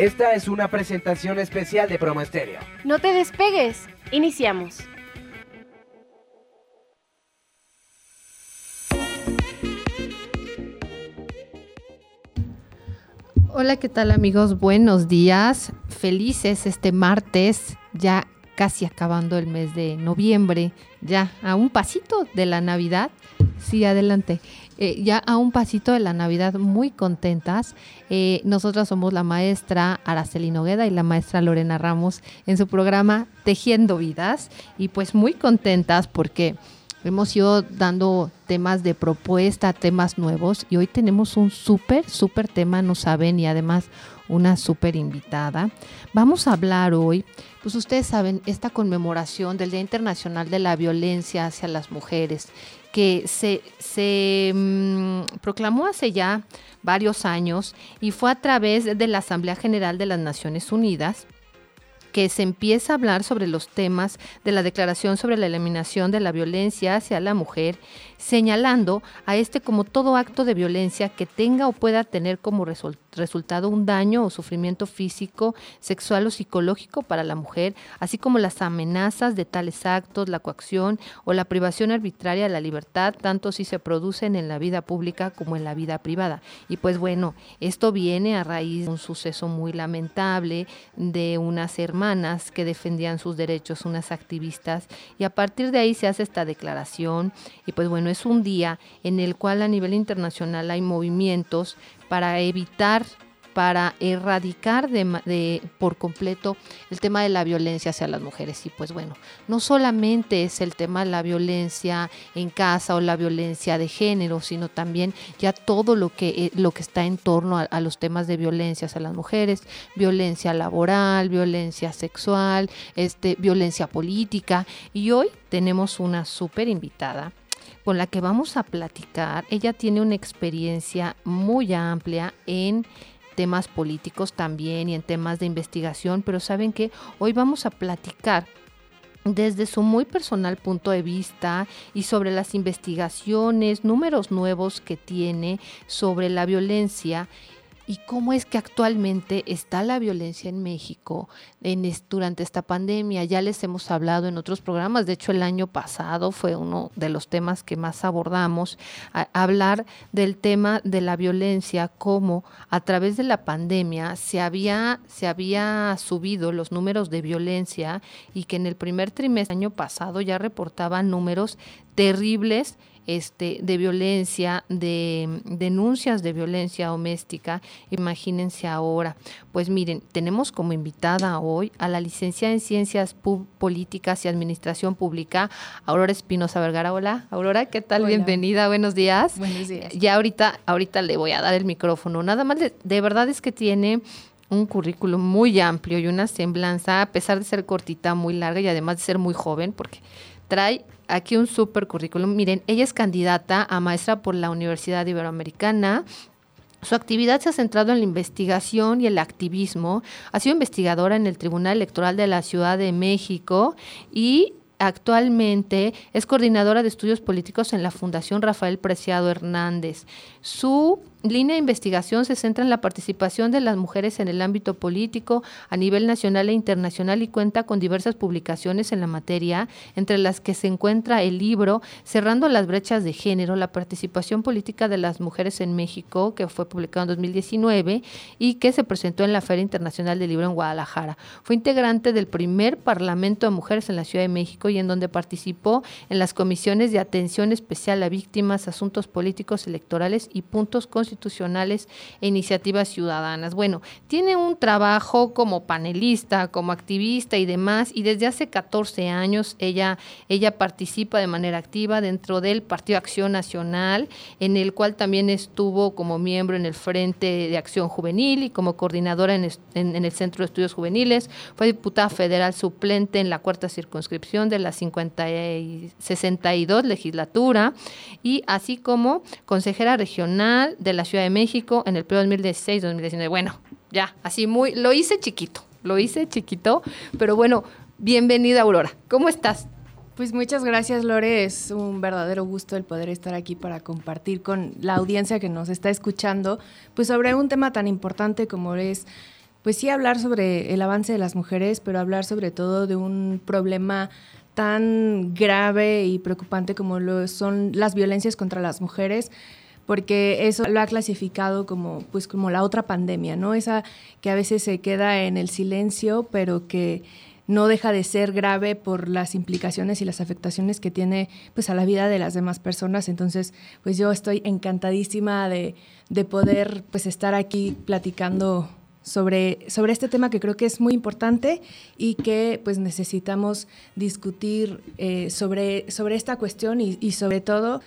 Esta es una presentación especial de Promo Estéreo. No te despegues. Iniciamos. Hola, ¿qué tal amigos? Buenos días. Felices este martes, ya casi acabando el mes de noviembre, ya a un pasito de la Navidad. Sí, adelante. Eh, ya a un pasito de la Navidad, muy contentas. Eh, nosotras somos la maestra Araceli Nogueda y la maestra Lorena Ramos en su programa Tejiendo Vidas y pues muy contentas porque hemos ido dando temas de propuesta, temas nuevos y hoy tenemos un súper, súper tema, no saben, y además una súper invitada. Vamos a hablar hoy, pues ustedes saben, esta conmemoración del Día Internacional de la Violencia hacia las Mujeres que se, se mm, proclamó hace ya varios años y fue a través de la Asamblea General de las Naciones Unidas que se empieza a hablar sobre los temas de la Declaración sobre la Eliminación de la Violencia hacia la Mujer señalando a este como todo acto de violencia que tenga o pueda tener como resultado un daño o sufrimiento físico, sexual o psicológico para la mujer, así como las amenazas de tales actos, la coacción o la privación arbitraria de la libertad, tanto si se producen en la vida pública como en la vida privada. Y pues bueno, esto viene a raíz de un suceso muy lamentable de unas hermanas que defendían sus derechos, unas activistas, y a partir de ahí se hace esta declaración y pues bueno, es un día en el cual a nivel internacional hay movimientos para evitar para erradicar de, por completo el tema de la violencia hacia las mujeres. Y pues bueno, no solamente es el tema de la violencia en casa o la violencia de género, sino también ya todo lo que, eh, lo que está en torno a, los temas de violencia hacia las mujeres, violencia laboral, violencia sexual, este, violencia política. Y hoy tenemos una súper invitada con la que vamos a platicar. Ella tiene una experiencia muy amplia en temas políticos también y en temas de investigación, pero saben que hoy vamos a platicar desde su muy personal punto de vista y sobre las investigaciones, números nuevos que tiene sobre la violencia y cómo es que actualmente está la violencia en México en, durante esta pandemia. Ya les hemos hablado en otros programas, de hecho el año pasado fue uno de los temas que más abordamos, hablar del tema de la violencia, cómo a través de la pandemia se había, se había subido los números de violencia y que en el primer trimestre del año pasado ya reportaban números terribles este, de violencia, de denuncias de violencia doméstica, imagínense ahora. Pues miren, tenemos como invitada hoy a la licenciada en Ciencias Políticas y Administración Pública, Aurora Espinosa Vergara. Hola, Aurora, ¿qué tal? Bienvenida, buenos días. Buenos días. Ya ahorita, ahorita le voy a dar el micrófono. Nada más, de verdad es que tiene un currículum muy amplio y una semblanza, a pesar de ser cortita, muy larga y además de ser muy joven, porque trae aquí un super currículum. Miren, ella es candidata a maestra por la Universidad Iberoamericana, su actividad se ha centrado en la investigación y el activismo. Ha sido investigadora en el Tribunal Electoral de la Ciudad de México y actualmente es coordinadora de estudios políticos en la Fundación Rafael Preciado Hernández. Su línea de investigación se centra en la participación de las mujeres en el ámbito político a nivel nacional e internacional y cuenta con diversas publicaciones en la materia, entre las que se encuentra el libro Cerrando las brechas de género, la participación política de las mujeres en México, que fue publicado en 2019 y que se presentó en la Feria Internacional del Libro en Guadalajara. Fue integrante del primer Parlamento de Mujeres en la Ciudad de México y en donde participó en las comisiones de atención especial a víctimas, asuntos políticos electorales y puntos constitucionales institucionales e iniciativas ciudadanas. Bueno, tiene un trabajo como panelista, como activista y demás, y desde hace 14 años ella, ella participa de manera activa dentro del Partido Acción Nacional, en el cual también estuvo como miembro en el Frente de Acción Juvenil y como coordinadora en, en el Centro de Estudios Juveniles. Fue diputada federal suplente en la cuarta circunscripción de la 50 y 62 legislatura y así como consejera regional de la la Ciudad de México en el periodo 2016-2019. Bueno, ya, así muy, lo hice chiquito, lo hice chiquito, pero bueno, bienvenida Aurora, ¿cómo estás? Pues muchas gracias Lore, es un verdadero gusto el poder estar aquí para compartir con la audiencia que nos está escuchando, pues sobre un tema tan importante como es Pues sí, hablar sobre el avance de las mujeres, pero hablar sobre todo de un problema tan grave y preocupante como lo son las violencias contra las mujeres, porque eso lo ha clasificado como pues como la otra pandemia, ¿no? Esa que a veces se queda en el silencio, pero que no deja de ser grave por las implicaciones y las afectaciones que tiene pues a la vida de las demás personas. Entonces, pues yo estoy encantadísima de, de poder pues estar aquí platicando sobre, sobre este tema que creo que es muy importante y que pues necesitamos discutir eh, sobre, sobre esta cuestión y, y sobre todo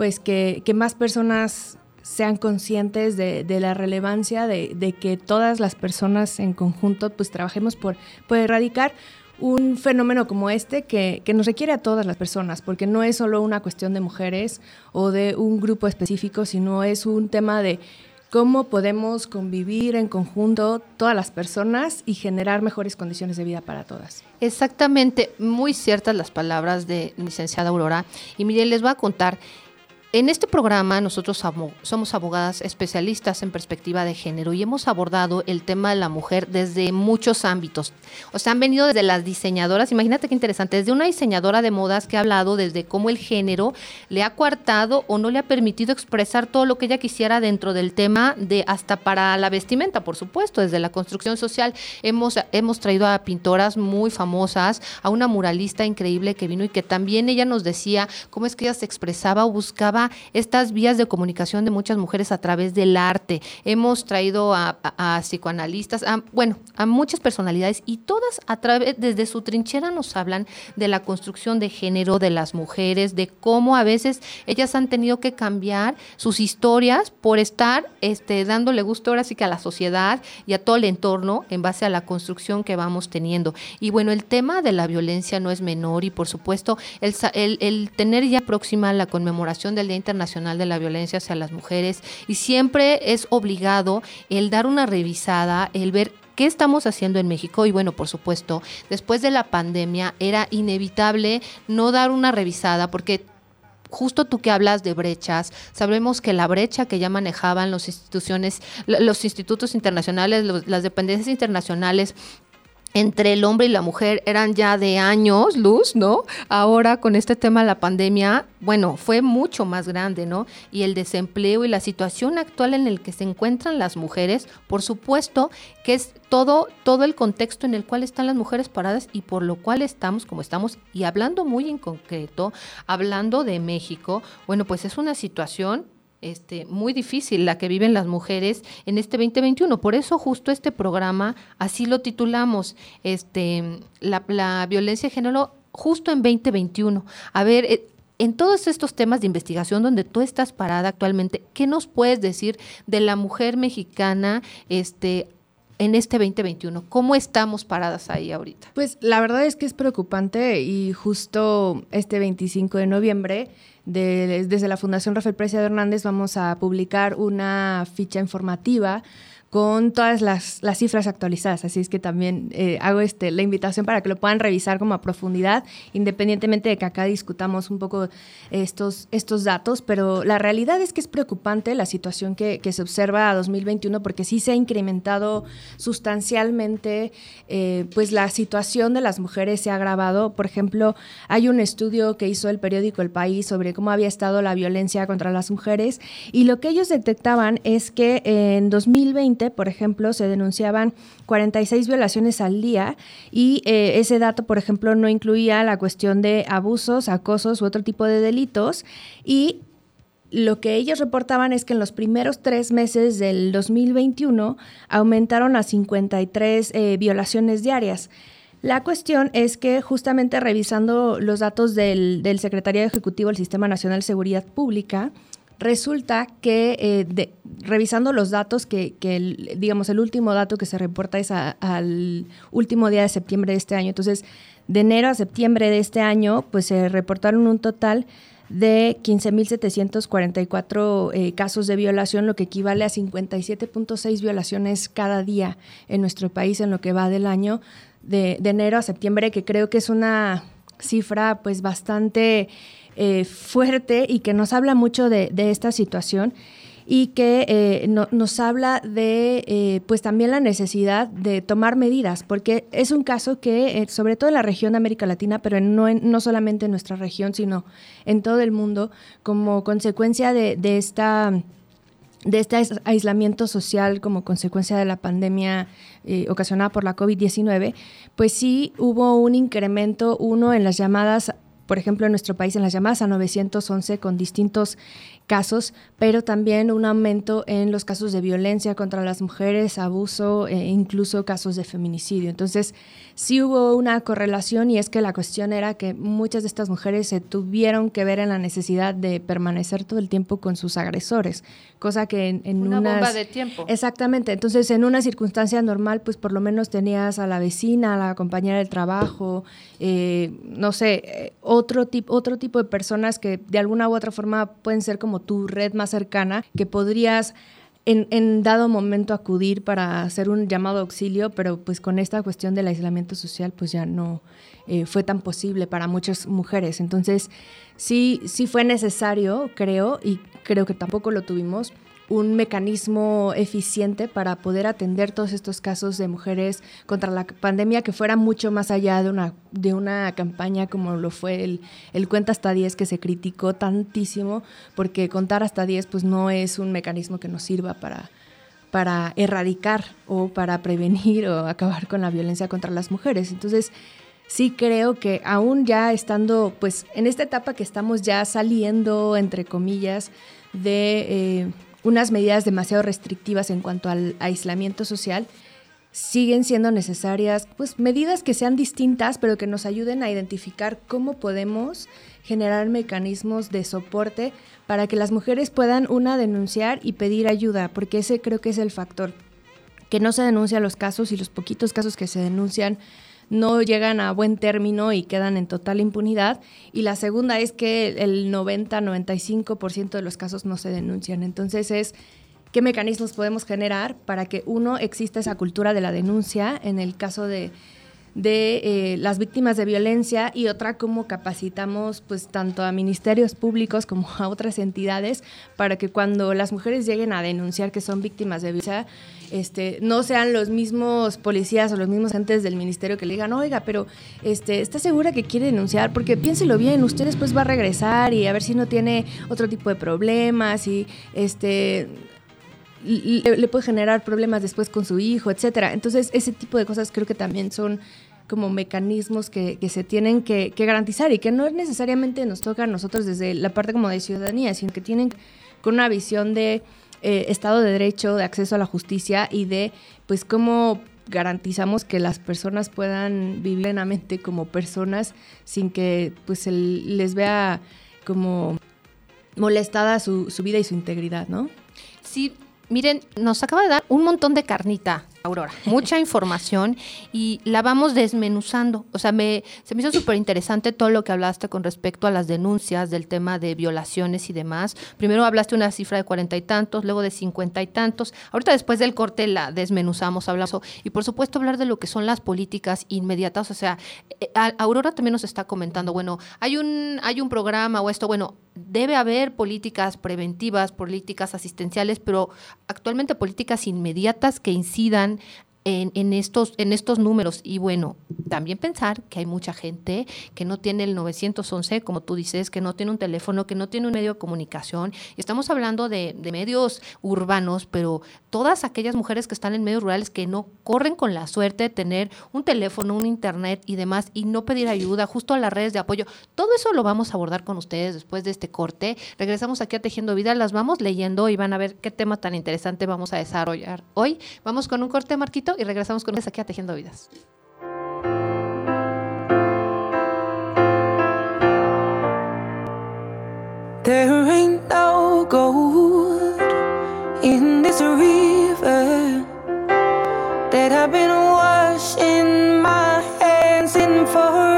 pues que, que, más personas sean conscientes de, de la relevancia de, de, que todas las personas en conjunto pues trabajemos por, erradicar un fenómeno como este que, que, nos requiere a todas las personas, porque no es solo una cuestión de mujeres o de un grupo específico, sino es un tema de cómo podemos convivir en conjunto todas las personas y generar mejores condiciones de vida para todas. Exactamente, muy ciertas las palabras de licenciada Aurora. Y mire, les voy a contar, en este programa nosotros somos abogadas especialistas en perspectiva de género y hemos abordado el tema de la mujer desde muchos ámbitos. O sea, han venido desde las diseñadoras, imagínate qué interesante, desde una diseñadora de modas que ha hablado desde cómo el género le ha coartado o no le ha permitido expresar todo lo que ella quisiera dentro del tema de hasta para la vestimenta, por supuesto, desde la construcción social. Hemos, hemos traído a pintoras muy famosas, a una muralista increíble que vino y que también ella nos decía cómo es que ella se expresaba o buscaba estas vías de comunicación de muchas mujeres a través del arte. Hemos traído a, psicoanalistas, a, bueno, a muchas personalidades y todas a través, desde su trinchera nos hablan de la construcción de género de las mujeres, de cómo a veces ellas han tenido que cambiar sus historias por estar este, dándole gusto ahora sí que a la sociedad y a todo el entorno en base a la construcción que vamos teniendo. Y bueno, el tema de la violencia no es menor y por supuesto el, el, el tener ya próxima la conmemoración del Internacional de la Violencia hacia las Mujeres y siempre es obligado el dar una revisada, el ver qué estamos haciendo en México. Y bueno, por supuesto, después de la pandemia era inevitable no dar una revisada porque justo tú que hablas de brechas, sabemos que la brecha que ya manejaban las instituciones, los institutos internacionales, los, las dependencias internacionales entre el hombre y la mujer eran ya de años luz, ¿no? Ahora con este tema de la pandemia, bueno, fue mucho más grande, ¿no? Y el desempleo y la situación actual en el que se encuentran las mujeres, por supuesto que es todo todo el contexto en el cual están las mujeres paradas y por lo cual estamos como estamos y hablando muy en concreto, hablando de México, bueno, pues es una situación este, muy difícil la que viven las mujeres en este 2021. Por eso justo este programa, así lo titulamos, este, la, violencia de género justo en 2021. A ver, eh, en todos estos temas de investigación donde tú estás parada actualmente, ¿qué nos puedes decir de la mujer mexicana este, en este 2021? ¿Cómo estamos paradas ahí ahorita? Pues la verdad es que es preocupante y justo este 25 de noviembre de, desde la Fundación Rafael Preciado Hernández vamos a publicar una ficha informativa con todas las, cifras actualizadas. Así es que también eh, hago este, la invitación para que lo puedan revisar como a profundidad, independientemente de que acá discutamos un poco estos, estos datos, pero la realidad es que es preocupante la situación que, que se observa a 2021 porque sí se ha incrementado sustancialmente, eh, pues la situación de las mujeres se ha agravado. Por ejemplo, hay un estudio que hizo el periódico El País sobre cómo había estado la violencia contra las mujeres y lo que ellos detectaban es que en 2020 por ejemplo, se denunciaban 46 violaciones al día y eh, ese dato, por ejemplo, no incluía la cuestión de abusos, acosos u otro tipo de delitos. Y lo que ellos reportaban es que en los primeros tres meses del 2021 aumentaron a 53 eh, violaciones diarias. La cuestión es que justamente revisando los datos del, del Secretario Ejecutivo del Sistema Nacional de Seguridad Pública, Resulta que eh, revisando los datos, que, el, digamos el último dato que se reporta es al último día de septiembre de este año. Entonces, de enero a septiembre de este año, pues se reportaron un total de 15.744 eh, casos de violación, lo que equivale a 57.6 violaciones cada día en nuestro país en lo que va del año de, de enero a septiembre, que creo que es una cifra pues bastante eh, fuerte y que nos habla mucho de, esta situación. y que eh, nos habla de eh, pues también la necesidad de tomar medidas, porque es un caso que, sobre todo en la región de América Latina, pero no, no solamente en nuestra región, sino en todo el mundo, como consecuencia de, esta de este aislamiento social como consecuencia de la pandemia ocasionada por la COVID-19, pues sí hubo un incremento, uno en las llamadas por ejemplo, en nuestro país en las llamadas a 911 con distintos casos, pero también un aumento en los casos de violencia contra las mujeres, abuso e incluso casos de feminicidio. Entonces, sí hubo una correlación y es que la cuestión era que muchas de estas mujeres se tuvieron que ver en la necesidad de permanecer todo el tiempo con sus agresores, cosa que en, en una bomba de tiempo. Exactamente. Entonces, en una circunstancia normal, pues por lo menos tenías a la vecina, a la compañera del trabajo, eh, no sé, eh, otro, tipo otro tipo de personas que de alguna u otra forma pueden ser como tu red más cercana que podrías en, dado momento acudir para hacer un llamado auxilio, pero pues con esta cuestión del aislamiento social pues ya no eh, fue tan posible para muchas mujeres. Entonces sí, sí fue necesario, creo, y creo que tampoco lo tuvimos, un mecanismo eficiente para poder atender todos estos casos de mujeres contra la pandemia que fuera mucho más allá de una, de una campaña como lo fue el, el Cuenta hasta 10 que se criticó tantísimo, porque contar hasta 10 pues no es un mecanismo que nos sirva para, para erradicar o para prevenir o acabar con la violencia contra las mujeres. Entonces, sí creo que aún ya estando, pues en esta etapa que estamos ya saliendo, entre comillas, de... Eh, unas medidas demasiado restrictivas en cuanto al aislamiento social, siguen siendo necesarias pues medidas que sean distintas, pero que nos ayuden a identificar cómo podemos generar mecanismos de soporte para que las mujeres puedan una denunciar y pedir ayuda, porque ese creo que es el factor. Que no se denuncian los casos y los poquitos casos que se denuncian no llegan a buen término y quedan en total impunidad. Y la segunda es que el 90-95% de los casos no se denuncian. Entonces es qué mecanismos podemos generar para que uno exista esa cultura de la denuncia en el caso de de eh, las víctimas de violencia y otra cómo capacitamos pues tanto a ministerios públicos como a otras entidades para que cuando las mujeres lleguen a denunciar que son víctimas de violencia este, no sean los mismos policías o los mismos agentes del ministerio que le digan, oiga, pero este, ¿está segura que quiere denunciar? Porque piénselo bien, usted después va a regresar y a ver si no tiene otro tipo de problemas y este le, puede generar problemas después con su hijo, etcétera. Entonces, ese tipo de cosas creo que también son como mecanismos que, se tienen que, garantizar y que no necesariamente nos toca a nosotros desde la parte como de ciudadanía, sino que tienen con una visión de eh, Estado de Derecho, de acceso a la justicia y de pues cómo garantizamos que las personas puedan vivir plenamente como personas sin que pues les vea como molestada su vida y su integridad, ¿no? Sí, Miren, nos acaba de dar un montón de carnita Aurora, mucha información y la vamos desmenuzando. O sea, me, se me hizo súper interesante todo lo que hablaste con respecto a las denuncias del tema de violaciones y demás. Primero hablaste una cifra de cuarenta y tantos, luego de cincuenta y tantos. Ahorita después del corte la desmenuzamos, hablamos. Y por supuesto hablar de lo que son las políticas inmediatas. O sea, eh, Aurora también nos está comentando, bueno, hay un, hay un programa o esto, bueno, debe haber políticas preventivas, políticas asistenciales, pero actualmente políticas inmediatas que incidan and en, estos, en estos números. Y bueno, también pensar que hay mucha gente que no tiene el 911, como tú dices, que no tiene un teléfono, que no tiene un medio de comunicación. Estamos hablando de, medios urbanos, pero todas aquellas mujeres que están en medios rurales que no corren con la suerte de tener un teléfono, un internet y demás, y no pedir ayuda, justo a las redes de apoyo. Todo eso lo vamos a abordar con ustedes después de este corte. Regresamos aquí a Tejiendo Vida, las vamos leyendo y van a ver qué tema tan interesante vamos a desarrollar hoy. Vamos con un corte, Marquito y regresamos con aquí a Tejiendo Vidas. There ain't no in this river that I've been washing my hands in forever.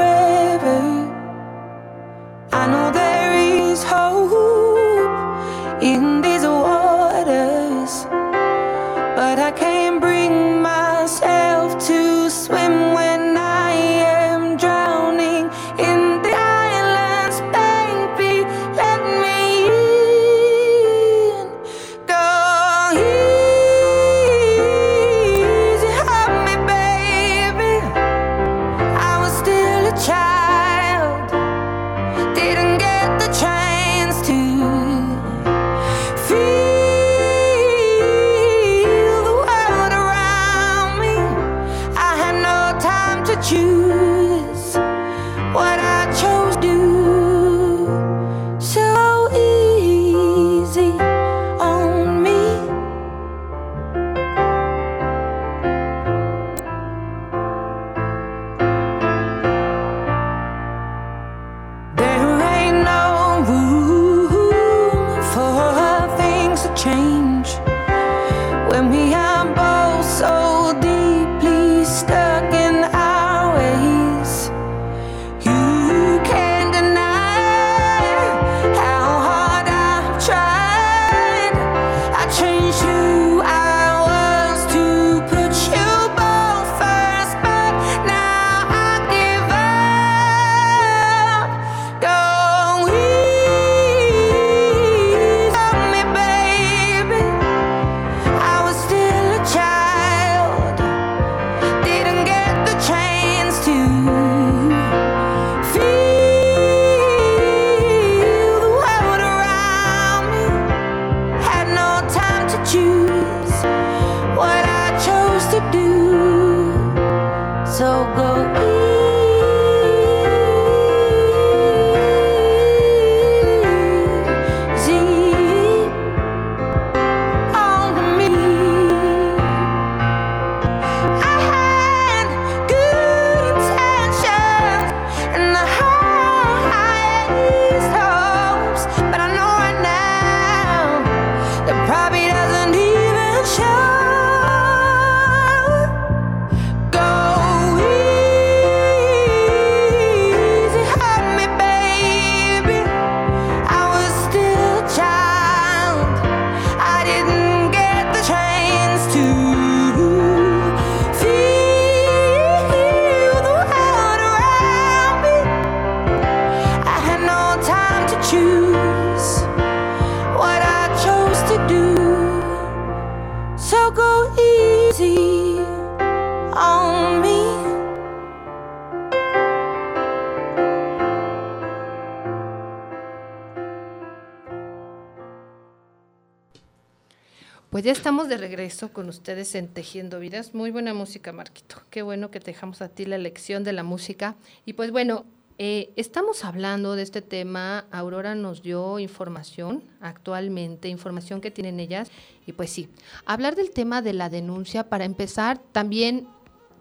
Ya estamos de regreso con ustedes en Tejiendo Vidas. Muy buena música, Marquito. Qué bueno que te dejamos a ti la lección de la música. Y pues bueno, eh, estamos hablando de este tema. Aurora nos dio información actualmente, información que tienen ellas. Y pues sí, hablar del tema de la denuncia, para empezar, también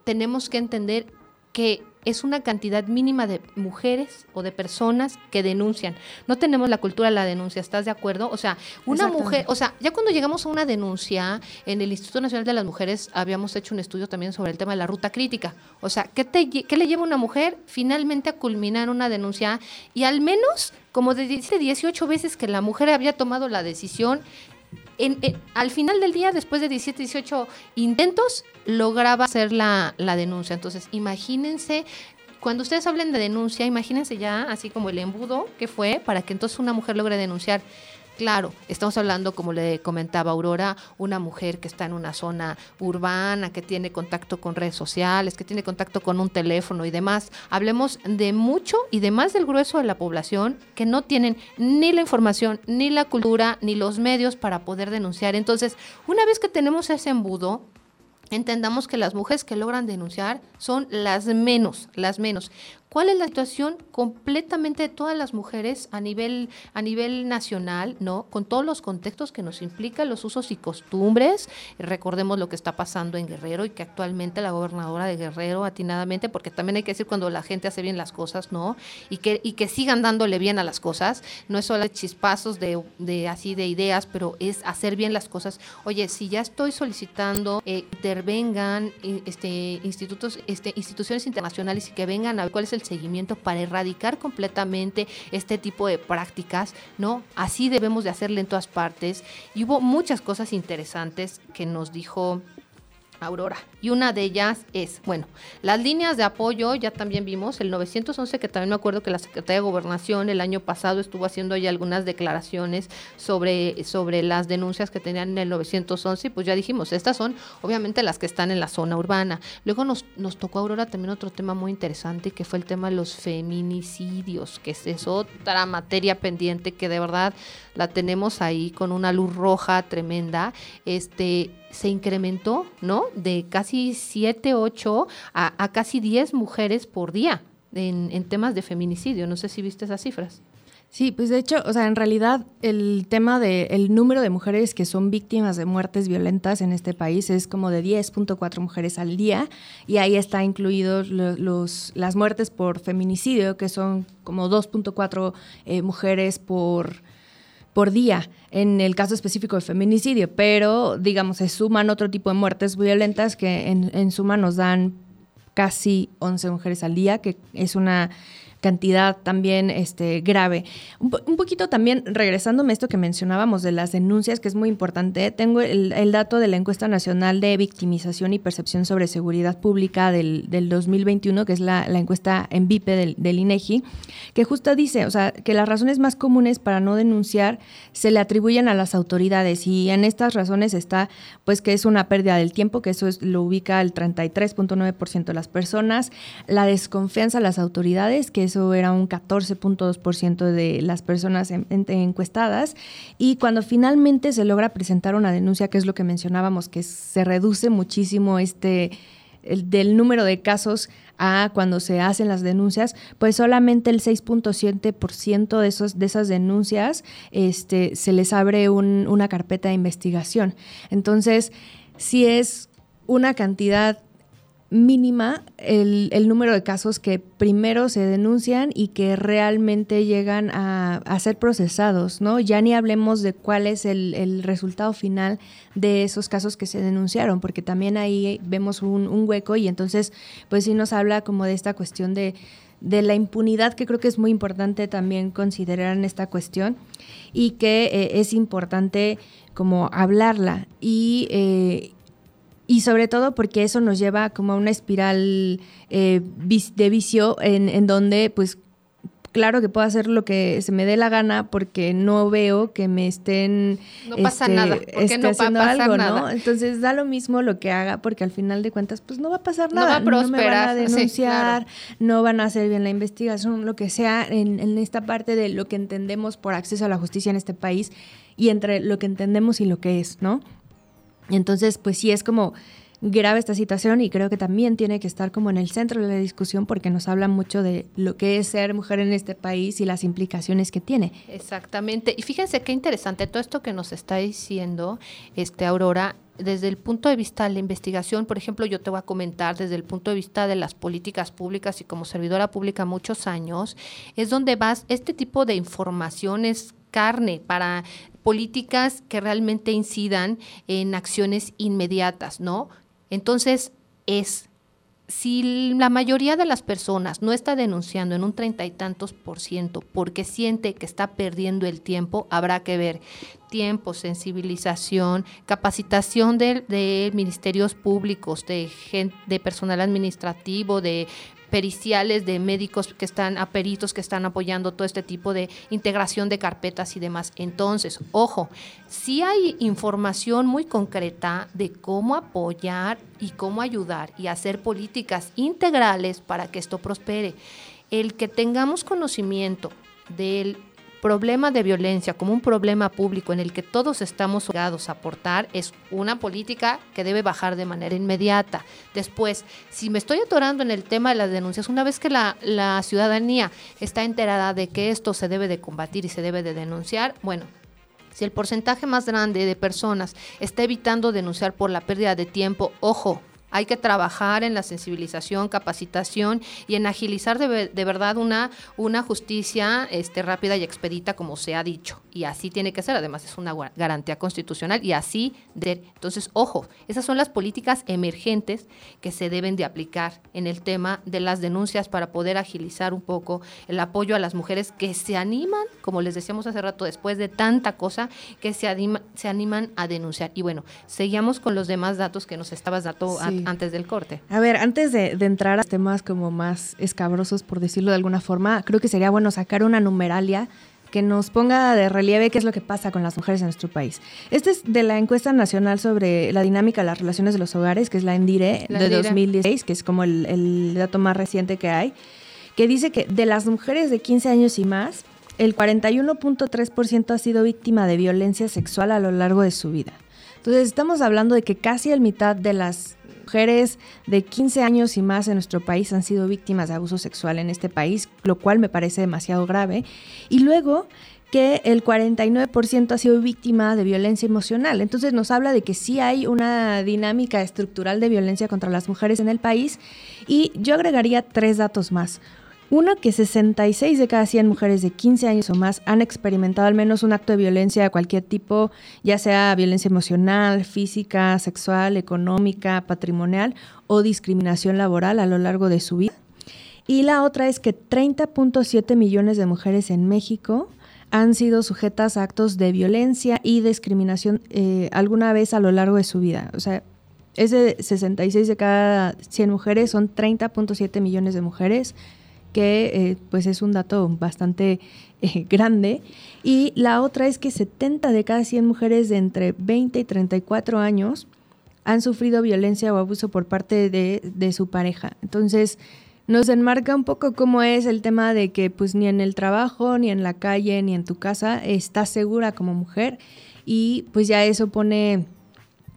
tenemos que entender que es una cantidad mínima de mujeres o de personas que denuncian. No tenemos la cultura de la denuncia, ¿estás de acuerdo? O sea, una mujer, o sea, ya cuando llegamos a una denuncia, en el Instituto Nacional de las Mujeres habíamos hecho un estudio también sobre el tema de la ruta crítica. O sea, ¿qué, te, qué le lleva a una mujer finalmente a culminar una denuncia? Y al menos, como de 18 veces que la mujer había tomado la decisión, al final del día, después de 17, 18 intentos, lograba hacer la, la denuncia. Entonces, imagínense cuando ustedes hablen de denuncia, imagínense ya así como el embudo que fue para que entonces una mujer logre denunciar. Claro, estamos hablando, como le comentaba Aurora, una mujer que está en una zona urbana, que tiene contacto con redes sociales, que tiene contacto con un teléfono y demás. Hablemos de mucho y de más del grueso de la población que no tienen ni la información, ni la cultura, ni los medios para poder denunciar. Entonces, una vez que tenemos ese embudo, entendamos que las mujeres que logran denunciar son las menos, las menos. ¿Cuál es la situación completamente de todas las mujeres a nivel, a nivel nacional, ¿no? Con todos los contextos que nos implican los usos y costumbres. Recordemos lo que está pasando en Guerrero y que actualmente la gobernadora de Guerrero, atinadamente, porque también hay que decir cuando la gente hace bien las cosas, ¿no? Y que, y que sigan dándole bien a las cosas. No es solo chispazos de, de así de ideas, pero es hacer bien las cosas. Oye, si ya estoy solicitando eh, intervengan este, institutos, este, instituciones internacionales y que vengan a ver cuál es el seguimiento para erradicar completamente este tipo de prácticas, ¿no? Así debemos de hacerle en todas partes. Y hubo muchas cosas interesantes que nos dijo Aurora. Y una de ellas es, bueno, las líneas de apoyo, ya también vimos, el 911, que también me acuerdo que la Secretaría de Gobernación el año pasado estuvo haciendo ahí algunas declaraciones sobre, sobre las denuncias que tenían en el 911, y pues ya dijimos, estas son obviamente las que están en la zona urbana. Luego nos, nos tocó, Aurora, también otro tema muy interesante, que fue el tema de los feminicidios, que es otra materia pendiente que de verdad la tenemos ahí con una luz roja tremenda. Este, se incrementó, ¿no? De casi 7, 8 a, casi 10 mujeres por día en, en, temas de feminicidio. No sé si viste esas cifras. Sí, pues de hecho, o sea, en realidad el tema del número de mujeres que son víctimas de muertes violentas en este país es como de 10.4 mujeres al día y ahí está incluidos las muertes por feminicidio, que son como 2.4 eh, mujeres por por día en el caso específico de feminicidio, pero digamos, se suman otro tipo de muertes violentas que en, en suma nos dan casi 11 mujeres al día, que es una cantidad también este, grave. Un, poquito también, regresándome a esto que mencionábamos de las denuncias, que es muy importante, tengo el, dato de la encuesta nacional de victimización y percepción sobre seguridad pública del, 2021, que es la, encuesta en VIPE del, del, INEGI, que justo dice, o sea, que las razones más comunes para no denunciar se le atribuyen a las autoridades y en estas razones está, pues, que es una pérdida del tiempo, que eso es, lo ubica el 33.9% de las personas, la desconfianza a las autoridades, que es eso era un 14.2% de las personas encuestadas. Y cuando finalmente se logra presentar una denuncia, que es lo que mencionábamos, que se reduce muchísimo este del número de casos a cuando se hacen las denuncias, pues solamente el 6.7% de, esos, de esas denuncias este, se les abre una carpeta de investigación. Entonces, si es una cantidad mínima el, número de casos que primero se denuncian y que realmente llegan a, ser procesados, ¿no? Ya ni hablemos de cuál es el, resultado final de esos casos que se denunciaron, porque también ahí vemos un, hueco y entonces, pues sí nos habla como de esta cuestión de, la impunidad, que creo que es muy importante también considerar en esta cuestión y que eh, es importante como hablarla y... Eh, y sobre todo porque eso nos lleva como a una espiral eh, de vicio en, en, donde pues claro que puedo hacer lo que se me dé la gana porque no veo que me estén no pasa este, nada porque no haciendo va a pasar algo, nada. ¿no? Entonces da lo mismo lo que haga porque al final de cuentas pues no va a pasar nada, no, va a prosperar, me van a denunciar, no van a hacer bien la investigación, lo que sea en, en esta parte de lo que entendemos por acceso a la justicia en este país y entre lo que entendemos y lo que es, ¿no? Entonces, pues sí es como grave esta situación y creo que también tiene que estar como en el centro de la discusión porque nos habla mucho de lo que es ser mujer en este país y las implicaciones que tiene. Exactamente. Y fíjense qué interesante todo esto que nos está diciendo este Aurora desde el punto de vista de la investigación, por ejemplo, yo te voy a comentar desde el punto de vista de las políticas públicas y como servidora pública muchos años, es donde vas, este tipo de informaciones carne para políticas que realmente incidan en acciones inmediatas, ¿no? Entonces, es, si la mayoría de las personas no está denunciando en un treinta y tantos por ciento porque siente que está perdiendo el tiempo, habrá que ver tiempo, sensibilización, capacitación de, de ministerios públicos, de, de personal administrativo, de periciales de médicos que están, a peritos que están apoyando todo este tipo de integración de carpetas y demás. Entonces, ojo, si hay información muy concreta de cómo apoyar y cómo ayudar y hacer políticas integrales para que esto prospere. El que tengamos conocimiento del problema de violencia como un problema público en el que todos estamos obligados a aportar es una política que debe bajar de manera inmediata. Después, si me estoy atorando en el tema de las denuncias, una vez que la, ciudadanía está enterada de que esto se debe de combatir y se debe de denunciar, bueno, si el porcentaje más grande de personas está evitando denunciar por la pérdida de tiempo, ojo, hay que trabajar en la sensibilización, capacitación y en agilizar de, de verdad una, una justicia este, rápida y expedita como se ha dicho. Y así tiene que ser, además es una garantía constitucional y así de... Entonces, ojo, esas son las políticas emergentes que se deben de aplicar en el tema de las denuncias para poder agilizar un poco el apoyo a las mujeres que se animan, como les decíamos hace rato, después de tanta cosa, que se, anima, se animan a denunciar. Y bueno, seguíamos con los demás datos que nos estabas antes del corte. A ver, antes de, entrar a temas como más escabrosos, por decirlo de alguna forma, creo que sería bueno sacar una numeralia que nos ponga de relieve qué es lo que pasa con las mujeres en nuestro país. Este es de la encuesta nacional sobre la dinámica de las relaciones de los hogares, que es la ENDIRE de 2016, que es como el, el dato más reciente que hay, que dice que de las mujeres de 15 años y más, el 41.3% ha sido víctima de violencia sexual a lo largo de su vida. Entonces estamos hablando de que casi el mitad de las mujeres de 15 años y más en nuestro país han sido víctimas de abuso sexual en este país, lo cual me parece demasiado grave. Y luego que el 49% ha sido víctima de violencia emocional. Entonces nos habla de que sí hay una dinámica estructural de violencia contra las mujeres en el país y yo agregaría tres datos más. Uno, que 66 de cada 100 mujeres de 15 años o más han experimentado al menos un acto de violencia de cualquier tipo, ya sea violencia emocional, física, sexual, económica, patrimonial o discriminación laboral a lo largo de su vida. Y la otra es que 30.7 millones de mujeres en México han sido sujetas a actos de violencia y discriminación eh, alguna vez a lo largo de su vida. O sea, ese 66 de cada 100 mujeres son 30.7 millones de mujeres que eh, pues es un dato bastante eh, grande. Y la otra es que 70 de cada 100 mujeres de entre 20 y 34 años han sufrido violencia o abuso por parte de, su pareja. Entonces, nos enmarca un poco cómo es el tema de que pues ni en el trabajo, ni en la calle, ni en tu casa estás segura como mujer y pues ya eso pone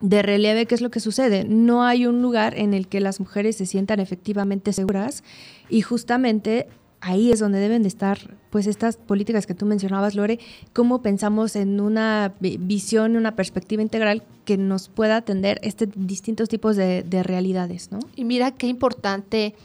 de relieve qué es lo que sucede. No hay un lugar en el que las mujeres se sientan efectivamente seguras y justamente ahí es donde deben de estar pues estas políticas que tú mencionabas, Lore, cómo pensamos en una visión, una perspectiva integral que nos pueda atender este distintos tipos de, realidades, ¿no? Y mira qué importante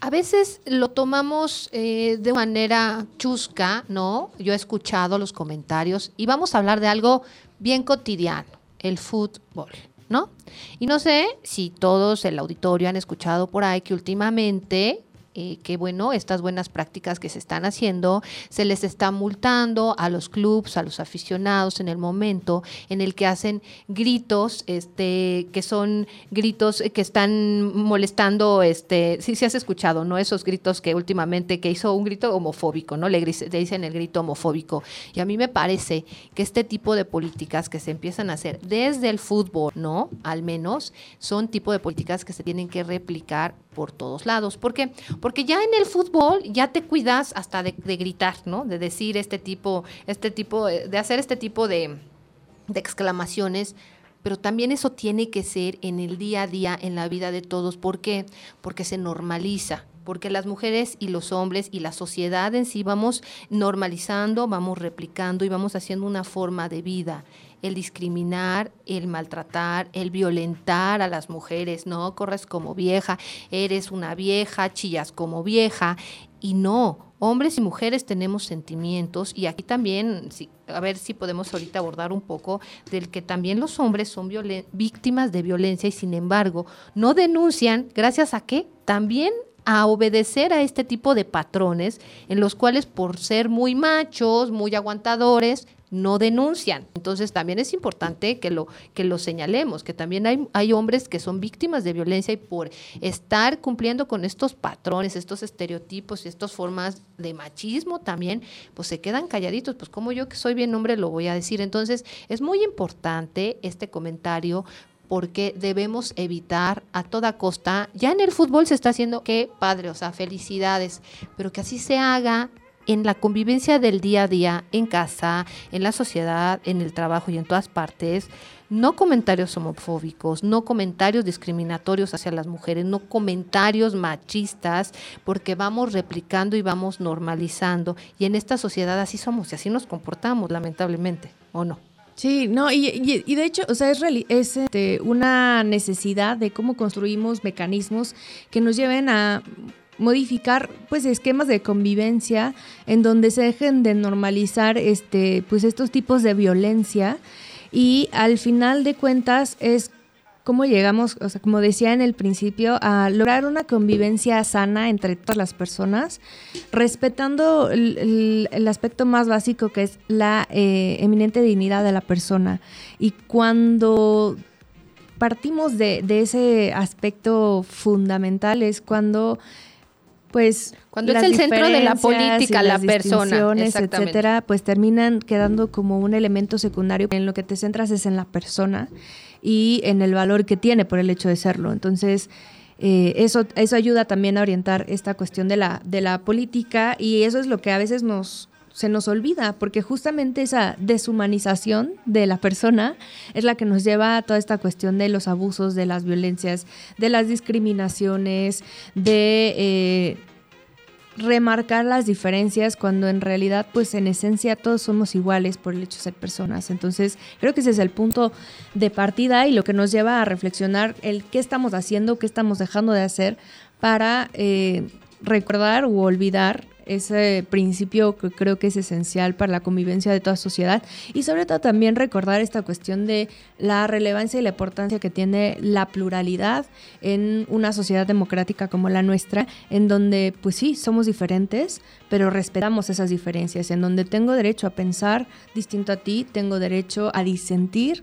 a veces lo tomamos eh, de manera chusca, ¿no? Yo he escuchado los comentarios y vamos a hablar de algo bien cotidiano, el fútbol, ¿no? Y no sé si todos el auditorio han escuchado por ahí que últimamente eh, que bueno, estas buenas prácticas que se están haciendo, se les está multando a los clubs, a los aficionados en el momento en el que hacen gritos, este, que son gritos que están molestando, este, sí, sí has escuchado, ¿no? Esos gritos que últimamente, que hizo un grito homofóbico, ¿no? Le, le dicen el grito homofóbico. Y a mí me parece que este tipo de políticas que se empiezan a hacer desde el fútbol, ¿no? Al menos, son tipo de políticas que se tienen que replicar por todos lados. ¿Por qué? Porque ya en el fútbol ya te cuidas hasta de, gritar, ¿no? De decir este tipo, este tipo, de hacer este tipo de, de exclamaciones pero también eso tiene que ser en el día a día, en la vida de todos. ¿Por qué? Porque se normaliza, porque las mujeres y los hombres y la sociedad en sí vamos normalizando, vamos replicando y vamos haciendo una forma de vida el discriminar, el maltratar, el violentar a las mujeres, ¿no? Corres como vieja, eres una vieja, chillas como vieja, y no, hombres y mujeres tenemos sentimientos y aquí también, a ver si podemos ahorita abordar un poco del que también los hombres son víctimas de violencia y sin embargo no denuncian, gracias a qué? También a obedecer a este tipo de patrones en los cuales por ser muy machos, muy aguantadores, no denuncian. Entonces también es importante que lo, que lo señalemos, que también hay, hay hombres que son víctimas de violencia y por estar cumpliendo con estos patrones, estos estereotipos y estas formas de machismo también, pues se quedan calladitos. Pues como yo que soy bien hombre lo voy a decir. Entonces es muy importante este comentario porque debemos evitar a toda costa, ya en el fútbol se está haciendo, qué padre, o sea, felicidades, pero que así se haga en la convivencia del día a día, en casa, en la sociedad, en el trabajo y en todas partes, no comentarios homofóbicos, no comentarios discriminatorios hacia las mujeres, no comentarios machistas, porque vamos replicando y vamos normalizando. Y en esta sociedad así somos y así nos comportamos, lamentablemente, ¿o no? Sí, no, y, de hecho, o sea, es, es este, una necesidad de cómo construimos mecanismos que nos lleven a modificar pues esquemas de convivencia en donde se dejen de normalizar este pues estos tipos de violencia y al final de cuentas es cómo llegamos, o sea, como decía en el principio, a lograr una convivencia sana entre todas las personas, respetando el, aspecto más básico que es la eh, eminente dignidad de la persona. Y cuando partimos de, de ese aspecto fundamental es cuando pues cuando es el centro de la política la persona etcétera pues terminan quedando como un elemento secundario en lo que te centras es en la persona y en el valor que tiene por el hecho de serlo. Entonces eh, eso eso ayuda también a orientar esta cuestión de la de la política y eso es lo que a veces nos se nos olvida, porque justamente esa deshumanización de la persona es la que nos lleva a toda esta cuestión de los abusos, de las violencias, de las discriminaciones, de eh, remarcar las diferencias cuando en realidad, pues en esencia todos somos iguales por el hecho de ser personas. Entonces, creo que ese es el punto de partida y lo que nos lleva a reflexionar el qué estamos haciendo, qué estamos dejando de hacer para eh, recordar u olvidar ese principio que creo que es esencial para la convivencia de toda sociedad. Y sobre todo también recordar esta cuestión de la relevancia y la importancia que tiene la pluralidad en una sociedad democrática como la nuestra, en donde pues sí, somos diferentes, pero respetamos esas diferencias, en donde tengo derecho a pensar distinto a ti, tengo derecho a disentir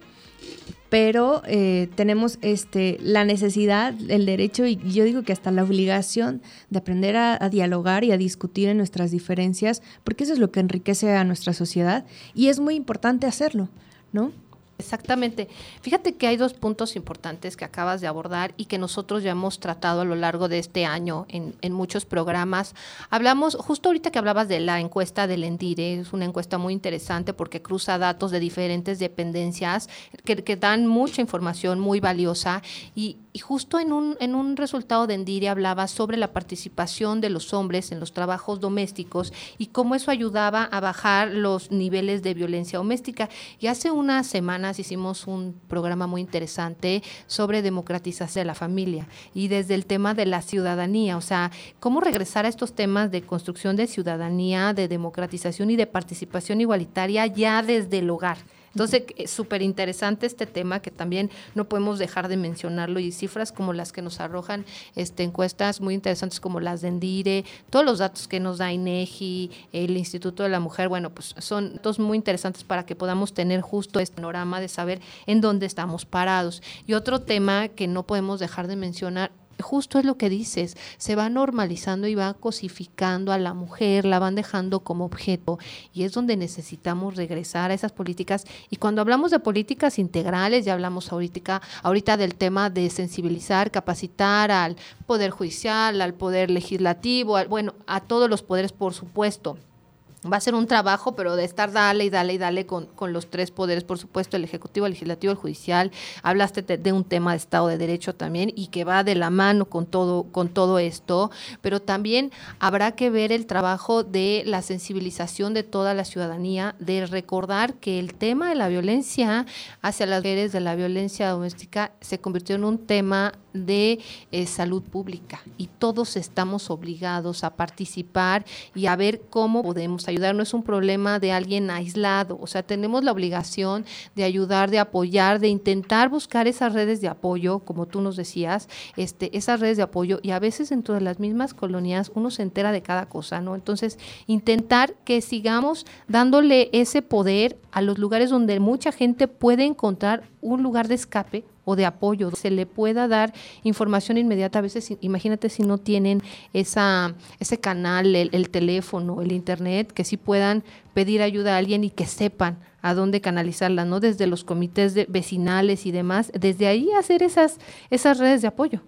pero eh, tenemos este, la necesidad, el derecho y yo digo que hasta la obligación de aprender a, dialogar y a discutir en nuestras diferencias, porque eso es lo que enriquece a nuestra sociedad y es muy importante hacerlo, ¿no? Exactamente. Fíjate que hay dos puntos importantes que acabas de abordar y que nosotros ya hemos tratado a lo largo de este año en, muchos programas. Hablamos, justo ahorita que hablabas de la encuesta del Endire, es una encuesta muy interesante porque cruza datos de diferentes dependencias que, que dan mucha información muy valiosa y, y justo en un, en un resultado de Endire hablaba sobre la participación de los hombres en los trabajos domésticos y cómo eso ayudaba a bajar los niveles de violencia doméstica. Y hace unas semanas hicimos un programa muy interesante sobre democratización de la familia y desde el tema de la ciudadanía, o sea, cómo regresar a estos temas de construcción de ciudadanía, de democratización y de participación igualitaria ya desde el hogar. Entonces, es súper interesante este tema que también no podemos dejar de mencionarlo y cifras como las que nos arrojan este, encuestas muy interesantes como las de Endire, todos los datos que nos da INEGI, el Instituto de la Mujer, bueno, pues son datos muy interesantes para que podamos tener justo este panorama de saber en dónde estamos parados. Y otro tema que no podemos dejar de mencionar justo es lo que dices, se va normalizando y va cosificando a la mujer, la van dejando como objeto y es donde necesitamos regresar a esas políticas. Y cuando hablamos de políticas integrales, ya hablamos ahorita, ahorita del tema de sensibilizar, capacitar al Poder Judicial, al Poder Legislativo, bueno, a todos los poderes, por supuesto va a ser un trabajo, pero de estar dale y dale y dale con, con los tres poderes, por supuesto, el Ejecutivo, el Legislativo, el Judicial. Hablaste de, un tema de Estado de Derecho también y que va de la mano con todo, con todo esto, pero también habrá que ver el trabajo de la sensibilización de toda la ciudadanía, de recordar que el tema de la violencia hacia las mujeres, de la violencia doméstica, se convirtió en un tema de eh, salud pública y todos estamos obligados a participar y a ver cómo podemos ayudar. No es un problema de alguien aislado, o sea, tenemos la obligación de ayudar, de apoyar, de intentar buscar esas redes de apoyo, como tú nos decías, este, esas redes de apoyo y a veces dentro de las mismas colonias uno se entera de cada cosa, ¿no? Entonces, intentar que sigamos dándole ese poder a los lugares donde mucha gente puede encontrar un lugar de escape o de apoyo, se le pueda dar información inmediata. A veces, imagínate si no tienen esa, ese canal, el, teléfono, el internet, que sí puedan pedir ayuda a alguien y que sepan a dónde canalizarla, ¿no? Desde los comités vecinales y demás, desde ahí hacer esas, esas redes de apoyo.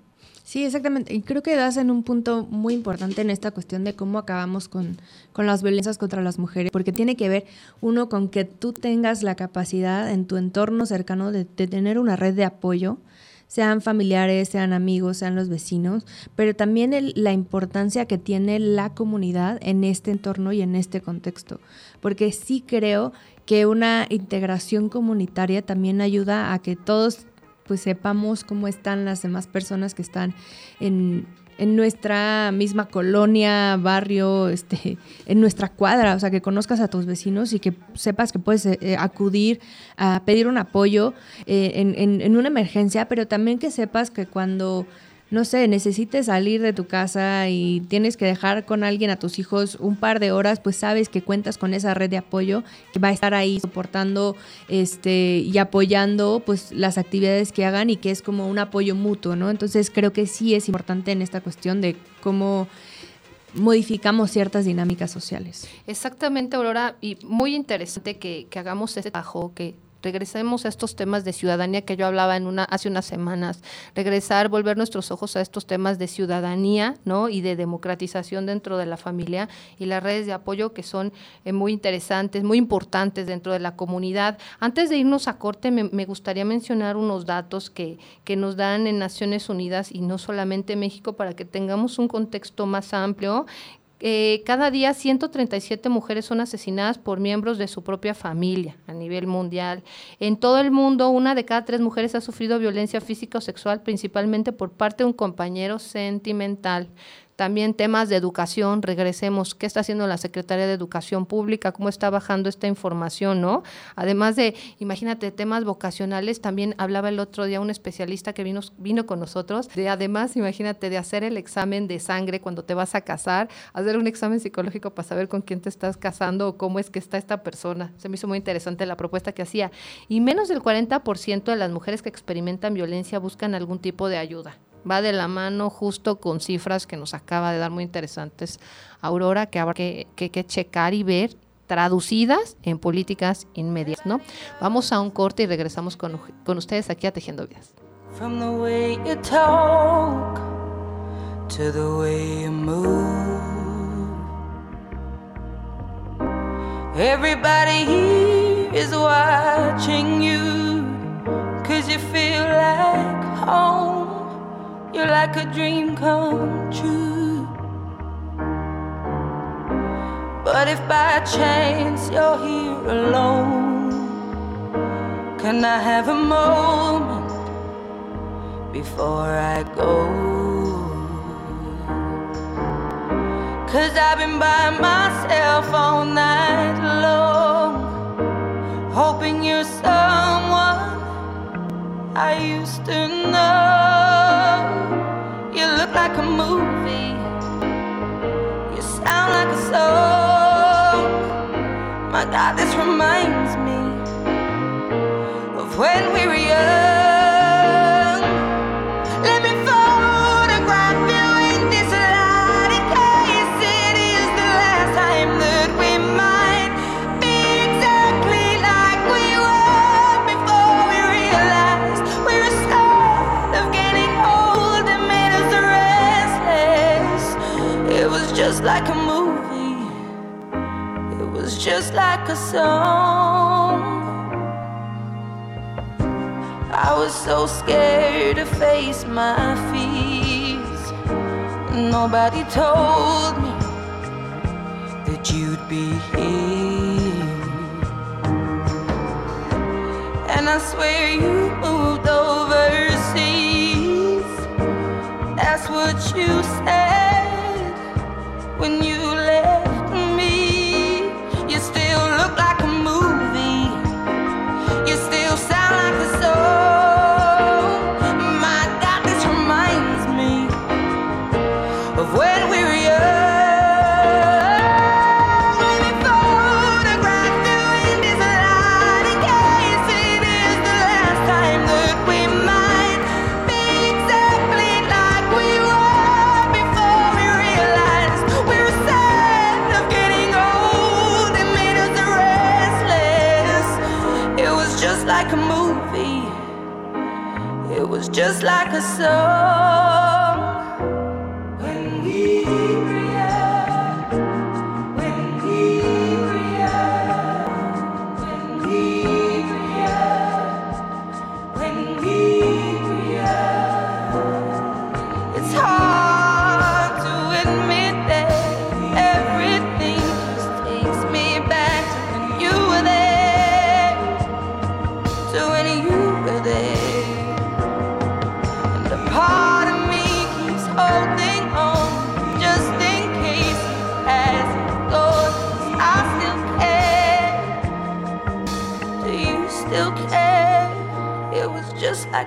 Sí, exactamente. Y creo que das en un punto muy importante en esta cuestión de cómo acabamos con, con, las violencias contra las mujeres, porque tiene que ver, uno, con que tú tengas la capacidad en tu entorno cercano de, tener una red de apoyo, sean familiares, sean amigos, sean los vecinos, pero también la importancia que tiene la comunidad en este entorno y en este contexto, porque sí creo que una integración comunitaria también ayuda a que todos pues sepamos cómo están las demás personas que están en, nuestra misma colonia, barrio, este, en nuestra cuadra, o sea, que conozcas a tus vecinos y que sepas que puedes eh, acudir a pedir un apoyo eh, en, en, una emergencia, pero también que sepas que cuando no sé, necesites salir de tu casa y tienes que dejar con alguien a tus hijos un par de horas, pues sabes que cuentas con esa red de apoyo que va a estar ahí soportando este y apoyando pues las actividades que hagan y que es como un apoyo mutuo, ¿no? Entonces creo que sí es importante en esta cuestión de cómo modificamos ciertas dinámicas sociales. Exactamente, Aurora, y muy interesante que, que hagamos este trabajo, que regresemos a estos temas de ciudadanía que yo hablaba en una, hace unas semanas, regresar, volver nuestros ojos a estos temas de ciudadanía ¿no? y de democratización dentro de la familia y las redes de apoyo que son eh, muy interesantes, muy importantes dentro de la comunidad. Antes de irnos a corte, me, me gustaría mencionar unos datos que, que nos dan en Naciones Unidas y no solamente México para que tengamos un contexto más amplio eh, cada día 137 mujeres son asesinadas por miembros de su propia familia a nivel mundial. En todo el mundo, una de cada tres mujeres ha sufrido violencia física o sexual, principalmente por parte de un compañero sentimental. También temas de educación, regresemos, ¿qué está haciendo la Secretaría de Educación Pública? ¿Cómo está bajando esta información, no? Además de, imagínate, temas vocacionales, también hablaba el otro día un especialista que vino, vino con nosotros, de además, imagínate, de hacer el examen de sangre cuando te vas a casar, hacer un examen psicológico para saber con quién te estás casando o cómo es que está esta persona. Se me hizo muy interesante la propuesta que hacía. Y menos del 40% de las mujeres que experimentan violencia buscan algún tipo de ayuda va de la mano justo con cifras que nos acaba de dar muy interesantes Aurora, que habrá que, checar y ver traducidas en políticas inmediatas, ¿no? Vamos a un corte y regresamos con, con ustedes aquí a Tejiendo Vidas. From the way you talk to the way you move. Everybody here is watching you, cause you feel like home. You're like a dream come true. But if by chance you're here alone, can I have a moment before I go? Cause I've been by myself all night long, hoping you're someone I used to know. You look like a movie, you sound like a song. My God, this reminds me of when we were young. Face my fears. Nobody told me that you'd be here. And I swear you moved overseas. That's what you said when you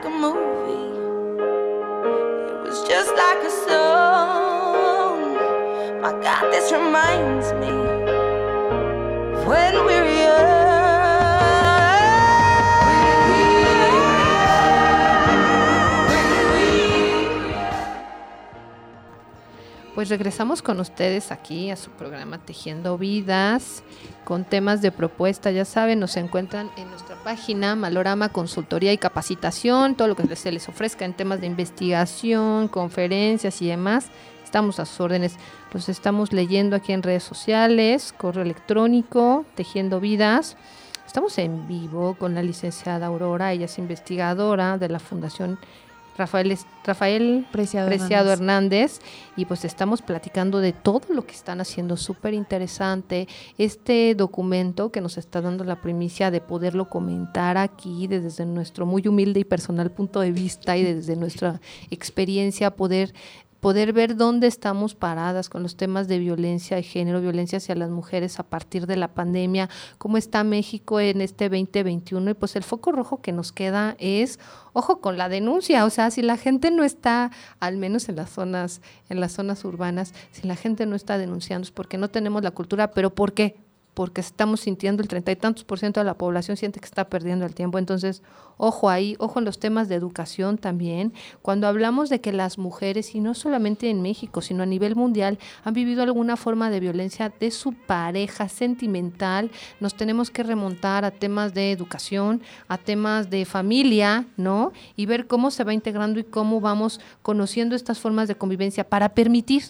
like a movie. It was just like a song. My God, this reminds me Pues regresamos con ustedes aquí a su programa Tejiendo Vidas con temas de propuesta. Ya saben, nos encuentran en nuestra página Malorama Consultoría y Capacitación, todo lo que se les ofrezca en temas de investigación, conferencias y demás. Estamos a sus órdenes. Los estamos leyendo aquí en redes sociales, correo electrónico, Tejiendo Vidas. Estamos en vivo con la licenciada Aurora, ella es investigadora de la Fundación Rafael, Rafael Preciado Preciado Hernández. y pues estamos platicando de todo lo que están haciendo, súper interesante. Este documento que nos está dando la primicia de poderlo comentar aquí desde nuestro muy humilde y personal punto de vista y desde nuestra experiencia, poder poder ver dónde estamos paradas con los temas de violencia de género, violencia hacia las mujeres a partir de la pandemia, cómo está México en este 2021 y pues el foco rojo que nos queda es ojo con la denuncia, o sea, si la gente no está al menos en las zonas en las zonas urbanas, si la gente no está denunciando es porque no tenemos la cultura, pero ¿por qué? Porque estamos sintiendo el treinta y tantos por ciento de la población siente que está perdiendo el tiempo. Entonces, ojo ahí, ojo en los temas de educación también. Cuando hablamos de que las mujeres, y no solamente en México, sino a nivel mundial, han vivido alguna forma de violencia de su pareja sentimental, nos tenemos que remontar a temas de educación, a temas de familia, ¿no? Y ver cómo se va integrando y cómo vamos conociendo estas formas de convivencia para permitir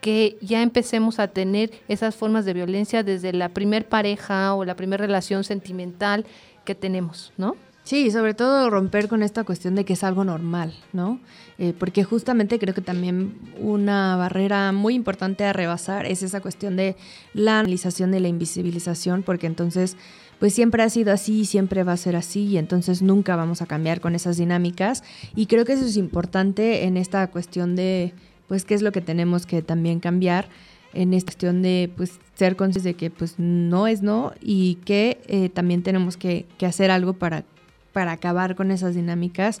que ya empecemos a tener esas formas de violencia desde la primer pareja o la primera relación sentimental que tenemos, ¿no? Sí, sobre todo romper con esta cuestión de que es algo normal, ¿no? Eh, porque justamente creo que también una barrera muy importante a rebasar es esa cuestión de la analización de la invisibilización, porque entonces pues siempre ha sido así, siempre va a ser así y entonces nunca vamos a cambiar con esas dinámicas y creo que eso es importante en esta cuestión de pues qué es lo que tenemos que también cambiar en esta cuestión de pues ser conscientes de que pues no es no y que eh, también tenemos que, que hacer algo para, para acabar con esas dinámicas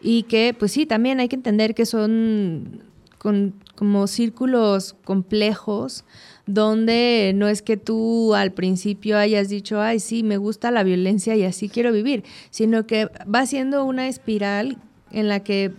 y que pues sí, también hay que entender que son con, como círculos complejos donde no es que tú al principio hayas dicho, ay, sí, me gusta la violencia y así quiero vivir, sino que va siendo una espiral en la que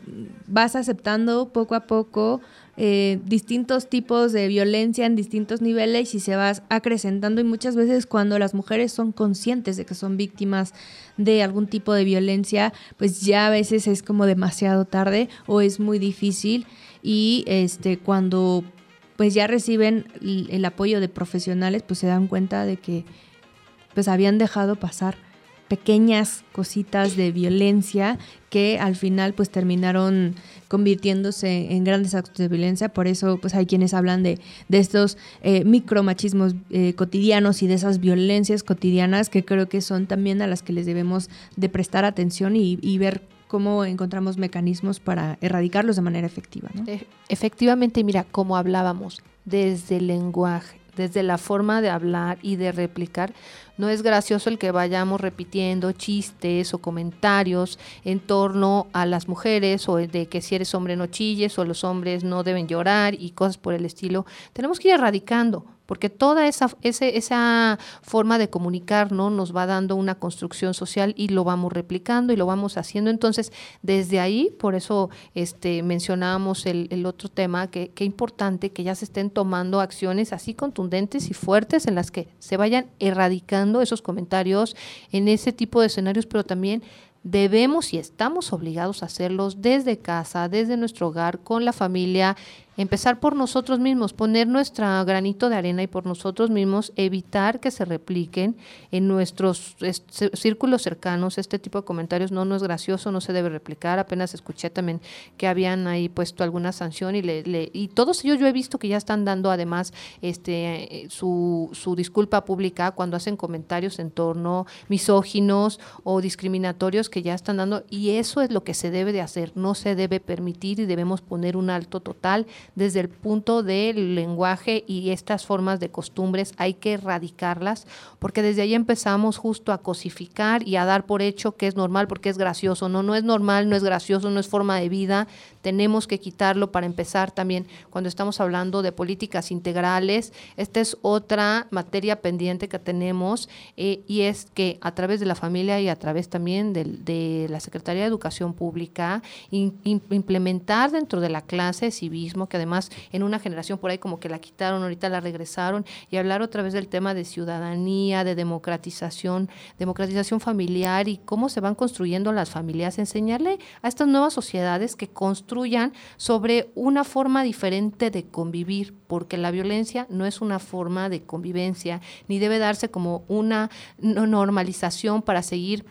vas aceptando poco a poco eh, distintos tipos de violencia en distintos niveles y se vas acrecentando. Y muchas veces cuando las mujeres son conscientes de que son víctimas de algún tipo de violencia, pues ya a veces es como demasiado tarde o es muy difícil. Y este cuando pues ya reciben el apoyo de profesionales, pues se dan cuenta de que pues habían dejado pasar pequeñas cositas de violencia que al final pues terminaron convirtiéndose en grandes actos de violencia. Por eso pues hay quienes hablan de, de estos eh, micromachismos eh, cotidianos y de esas violencias cotidianas que creo que son también a las que les debemos de prestar atención y, ver cómo encontramos mecanismos para erradicarlos de manera efectiva. E- Efectivamente, mira, como hablábamos, desde el lenguaje, desde la forma de hablar y de replicar, no es gracioso el que vayamos repitiendo chistes o comentarios en torno a las mujeres o de que si eres hombre no chilles o los hombres no deben llorar y cosas por el estilo. Tenemos que ir erradicando porque toda esa, ese- esa forma de comunicar ¿no? nos va dando una construcción social y lo vamos replicando y lo vamos haciendo. Entonces, desde ahí, por eso este, mencionábamos el, otro tema, que, que importante que ya se estén tomando acciones así contundentes y fuertes en las que se vayan erradicando esos comentarios en ese tipo de escenarios, pero también debemos y estamos obligados a hacerlos desde casa, desde nuestro hogar, con la familia, empezar por nosotros mismos, poner nuestro granito de arena y por nosotros mismos evitar que se repliquen en nuestros es- cí- círculos cercanos este tipo de comentarios. No, no es gracioso, no se debe replicar. Apenas escuché también que habían ahí puesto alguna sanción y, le, y todos ellos yo he visto que ya están dando además este, su, su disculpa pública cuando hacen comentarios en torno misóginos o discriminatorios que ya están dando y eso es lo que se debe de hacer, no se debe permitir y debemos poner un alto total desde el punto del lenguaje y estas formas de costumbres hay que erradicarlas porque desde ahí empezamos justo a cosificar y a dar por hecho que es normal porque es gracioso, no, no es normal, no es gracioso, no es forma de vida, tenemos que quitarlo para empezar también cuando estamos hablando de políticas integrales, esta es otra materia pendiente que tenemos eh, y es que a través de la familia y a través también de, la Secretaría de Educación Pública implementar dentro de la clase civismo, que además en una generación por ahí como que la quitaron, ahorita la regresaron, y hablar otra vez del tema de ciudadanía, de democratización, democratización familiar y cómo se van construyendo las familias, enseñarle a estas nuevas sociedades que construyan sobre una forma diferente de convivir, porque la violencia no es una forma de convivencia, ni debe darse como una no- normalización para seguir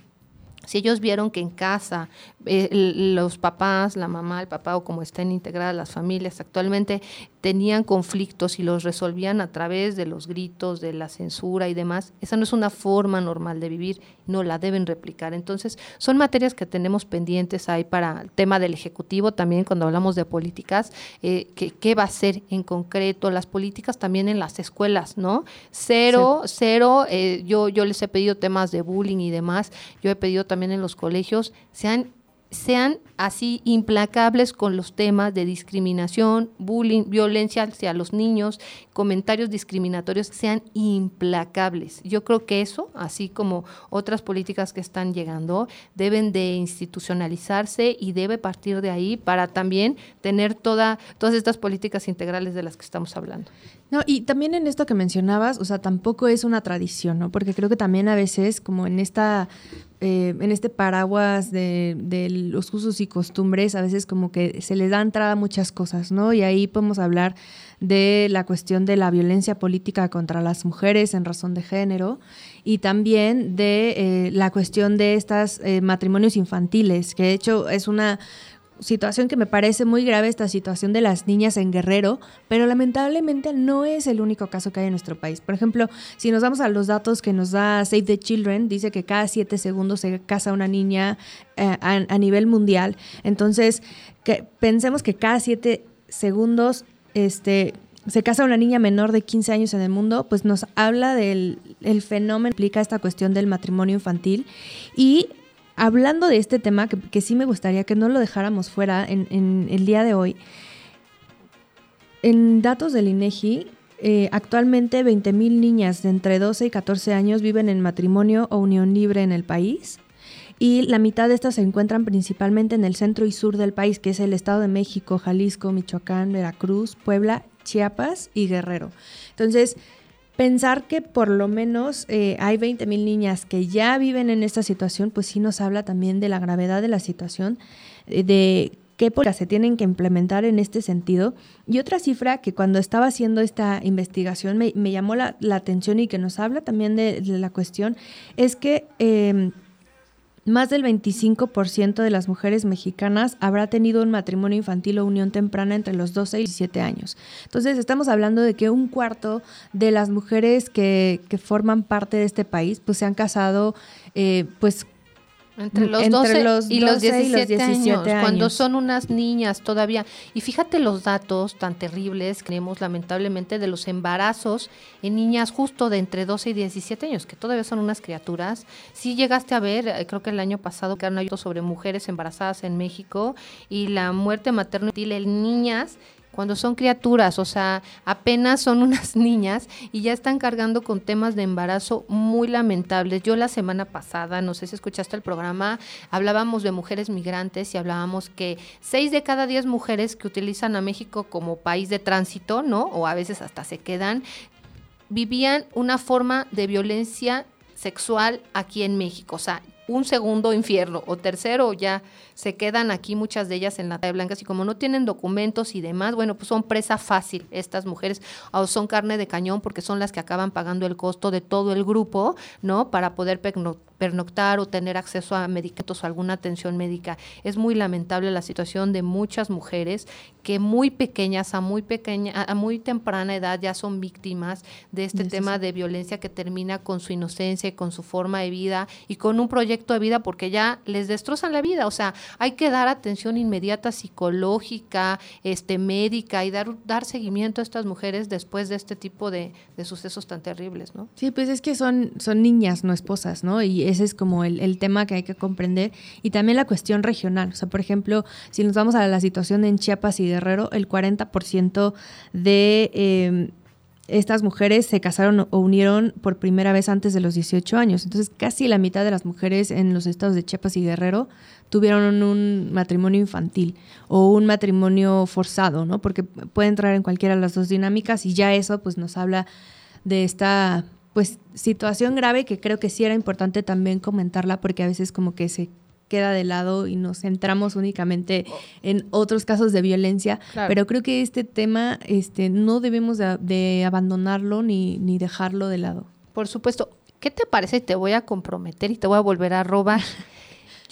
si ellos vieron que en casa eh, los papás, la mamá, el papá o como estén integradas las familias actualmente tenían conflictos y los resolvían a través de los gritos, de la censura y demás, esa no es una forma normal de vivir, no la deben replicar. Entonces, son materias que tenemos pendientes ahí para el tema del Ejecutivo también cuando hablamos de políticas, eh, que- qué va a ser en concreto, las políticas también en las escuelas, ¿no? Cero, cero, eh, yo, yo les he pedido temas de bullying y demás, yo he pedido también en los colegios, sean sean así implacables con los temas de discriminación, bullying, violencia hacia los niños, comentarios discriminatorios, sean implacables. Yo creo que eso, así como otras políticas que están llegando, deben de institucionalizarse y debe partir de ahí para también tener toda, todas estas políticas integrales de las que estamos hablando. No, y también en esto que mencionabas, o sea, tampoco es una tradición, ¿no? Porque creo que también a veces, como en esta, eh, en este paraguas de, de los usos y costumbres, a veces como que se les da entrada a muchas cosas, ¿no? Y ahí podemos hablar de la cuestión de la violencia política contra las mujeres en razón de género y también de eh, la cuestión de estos matrimonios infantiles, que de hecho es una situación que me parece muy grave, esta situación de las niñas en Guerrero, pero lamentablemente no es el único caso que hay en nuestro país. Por ejemplo, si nos vamos a los datos que nos da Save the Children, dice que cada siete segundos se casa una niña eh, a, nivel mundial. Entonces, que pensemos que cada siete segundos este, se casa una niña menor de 15 años en el mundo, pues nos habla del el fenómeno, implica esta cuestión del matrimonio infantil y hablando de este tema, que, sí me gustaría que no lo dejáramos fuera en, el día de hoy, en datos del INEGI, eh, actualmente 20.000 niñas de entre 12 y 14 años viven en matrimonio o unión libre en el país y la mitad de estas se encuentran principalmente en el centro y sur del país, que es el Estado de México, Jalisco, Michoacán, Veracruz, Puebla, Chiapas y Guerrero. Entonces, pensar que por lo menos eh, hay 20 mil niñas que ya viven en esta situación, pues sí nos habla también de la gravedad de la situación, eh, de qué políticas se tienen que implementar en este sentido. Y otra cifra que cuando estaba haciendo esta investigación me, me llamó la, atención y que nos habla también de, la cuestión es que... Eh, más del 25% de las mujeres mexicanas habrá tenido un matrimonio infantil o unión temprana entre los 12 y 17 años. Entonces estamos hablando de que un cuarto de las mujeres que, que forman parte de este país pues se han casado eh, pues entre los 12 Entre los y, 12 los 17 y los 17 años, años, cuando son unas niñas todavía. Y fíjate los datos tan terribles que tenemos lamentablemente de los embarazos en niñas justo de entre 12 y 17 años, que todavía son unas criaturas. Si llegaste a ver, eh, creo que el año pasado que han sobre mujeres embarazadas en México y la muerte materno-infantil en niñas cuando son criaturas, o sea, apenas son unas niñas y ya están cargando con temas de embarazo muy lamentables. Yo la semana pasada, no sé si escuchaste el programa, hablábamos de mujeres migrantes y hablábamos que seis de cada diez mujeres que utilizan a México como país de tránsito, ¿no? O a veces hasta se quedan, vivían una forma de violencia sexual aquí en México. O sea, un segundo infierno o tercero ya se quedan aquí muchas de ellas en la talla blanca y como no tienen documentos y demás, bueno, pues son presa fácil estas mujeres o son carne de cañón porque son las que acaban pagando el costo de todo el grupo, ¿no? Para poder pernoctar o tener acceso a medicamentos o alguna atención médica. Es muy lamentable la situación de muchas mujeres que muy pequeñas, a muy pequeña, a muy temprana edad ya son víctimas de este tema de violencia que termina con su inocencia y con su forma de vida y con un proyecto de vida porque ya les destrozan la vida. O sea, hay que dar atención inmediata psicológica, este, médica y dar, dar seguimiento a estas mujeres después de este tipo de, de sucesos tan terribles, ¿no? Sí, pues es que son, son niñas, no esposas, ¿no? Y ese es como el, el tema que hay que comprender. Y también la cuestión regional. O sea, por ejemplo, si nos vamos a la situación en Chiapas y Guerrero, el 40% de... Eh, estas mujeres se casaron o unieron por primera vez antes de los 18 años. Entonces, casi la mitad de las mujeres en los estados de Chiapas y Guerrero tuvieron un matrimonio infantil o un matrimonio forzado, ¿no? Porque puede entrar en cualquiera de las dos dinámicas y ya eso pues nos habla de esta pues situación grave que creo que sí era importante también comentarla porque a veces como que se queda de lado y nos centramos únicamente en otros casos de violencia, claro. pero creo que este tema este, no debemos de, de abandonarlo ni, ni dejarlo de lado. Por supuesto. ¿Qué te parece? Te voy a comprometer y te voy a volver a robar.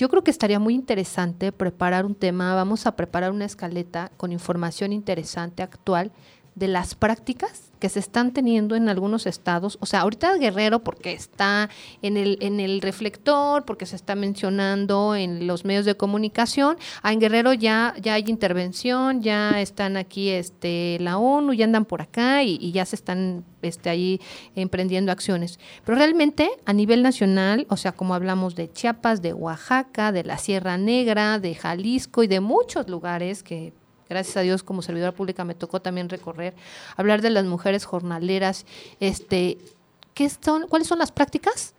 Yo creo que estaría muy interesante preparar un tema, vamos a preparar una escaleta con información interesante actual de las prácticas que se están teniendo en algunos estados. O sea, ahorita Guerrero porque está en el, en el reflector, porque se está mencionando en los medios de comunicación. Ah, en Guerrero ya, ya hay intervención, ya están aquí este, la ONU, ya andan por acá y, y ya se están este, ahí emprendiendo acciones. Pero realmente a nivel nacional, o sea, como hablamos de Chiapas, de Oaxaca, de la Sierra Negra, de Jalisco y de muchos lugares que gracias a Dios como servidora pública me tocó también recorrer, hablar de las mujeres jornaleras, este, ¿qué son, ¿cuáles son las prácticas?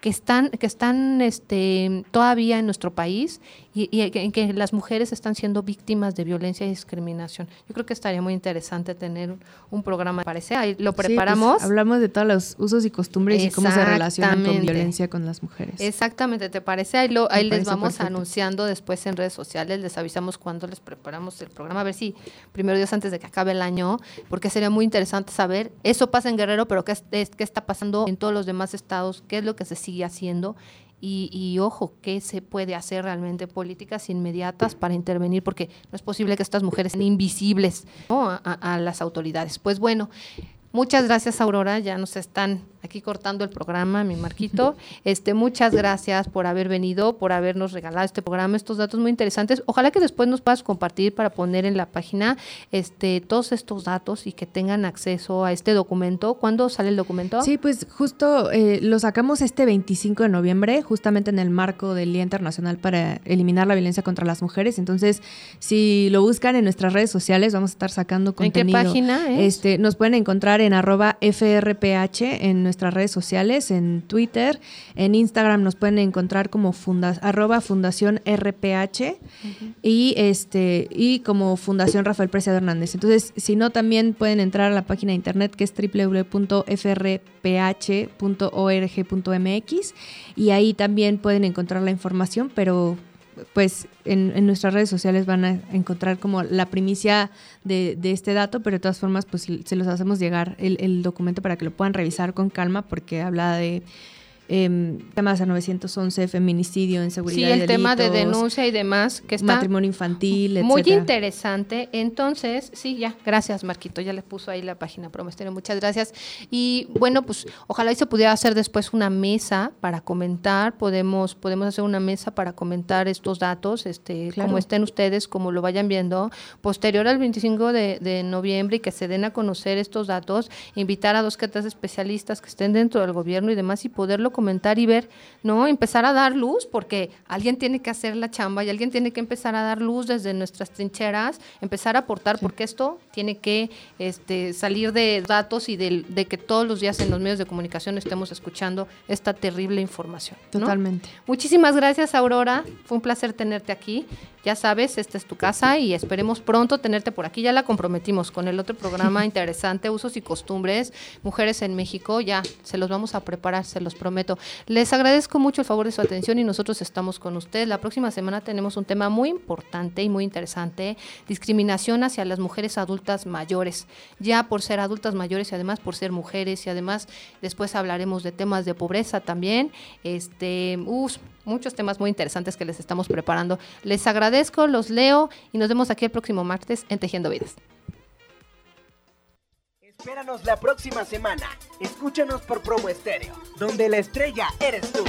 que están, que están este, todavía en nuestro país y, y en que las mujeres están siendo víctimas de violencia y discriminación. Yo creo que estaría muy interesante tener un, un programa, parece. Ahí lo Sí, pues, preparamos. hablamos de todos los usos y costumbres y cómo se relacionan con violencia con las mujeres. Exactamente, ¿te parece? Ahí, lo, ahí Me les vamos perfecto. anunciando después en redes sociales, les avisamos cuándo les preparamos el programa, a ver si primero Dios antes de que acabe el año, porque sería muy interesante saber, eso pasa en Guerrero, pero qué, es- es- qué está pasando en todos los demás estados, qué es lo que se sigue haciendo. Y, y ojo, ¿qué se puede hacer realmente? Políticas inmediatas para intervenir, porque no es posible que estas mujeres sean invisibles ¿no? a, las autoridades. Pues bueno, muchas gracias Aurora, ya nos están aquí cortando el programa, mi Marquito. Este, muchas gracias por haber venido, por habernos regalado este programa, estos datos muy interesantes. Ojalá que después nos puedas compartir para poner en la página este, todos estos datos y que tengan acceso a este documento. ¿Cuándo sale el documento? Sí, pues justo eh, lo sacamos este 25 de noviembre, justamente en el marco del Día Internacional para eliminar la violencia contra las mujeres. Entonces, si lo buscan en nuestras redes sociales, vamos a estar sacando ¿En qué contenido. página es? Este, nos pueden encontrar en arroba FRPH en nuestras redes sociales, en Twitter, en Instagram nos pueden encontrar como funda, arroba Fundación RPH y este y como Fundación Rafael Preciado Hernández. Entonces, si no, también pueden entrar a la página de internet que es www.frph.org.mx y ahí también pueden encontrar la información, pero pues en, nuestras redes sociales van a encontrar como la primicia de, de este dato, pero de todas formas pues se los hacemos llegar el, el documento para que lo puedan revisar con calma porque habla de em, temas a 911, feminicidio, Sí, inseguridad el y tema de denuncia y demás, que está matrimonio infantil, muy etcétera. interesante. Entonces, sí, ya, gracias Marquito, ya le puso ahí la página Promesterio, muchas gracias. Y bueno, pues ojalá y se pudiera hacer después una mesa para comentar, podemos podemos hacer una mesa para comentar estos datos, este Claro. como estén ustedes, como lo vayan viendo, posterior al 25 de, de noviembre y que se den a conocer estos datos, invitar a dos que tres especialistas que estén dentro del gobierno y demás y poderlo comentar y ver, ¿no? Empezar a dar luz, porque alguien tiene que hacer la chamba y alguien tiene que empezar a dar luz desde nuestras trincheras, empezar a aportar, porque esto tiene que este, salir de datos y del- de, que todos los días en los medios de comunicación estemos escuchando esta terrible información. ¿no? Totalmente. Muchísimas gracias, Aurora. Fue un placer tenerte aquí. Ya sabes, esta es tu casa y esperemos pronto tenerte por aquí. Ya la comprometimos con el otro programa interesante, Usos y Costumbres, Mujeres en México. Ya se los vamos a preparar, se los prometo. Les agradezco mucho el favor de su atención y nosotros estamos con ustedes. La próxima semana tenemos un tema muy importante y muy interesante, discriminación hacia las mujeres adultas mayores. Ya por ser adultas mayores y además por ser mujeres y además después hablaremos de temas de pobreza también. Este, us, muchos temas muy interesantes que les estamos preparando. Les agradezco, los leo y nos vemos aquí el próximo martes en Tejiendo Vidas. Espéranos la próxima semana. Escúchanos por Promo Estéreo, donde la estrella eres tú.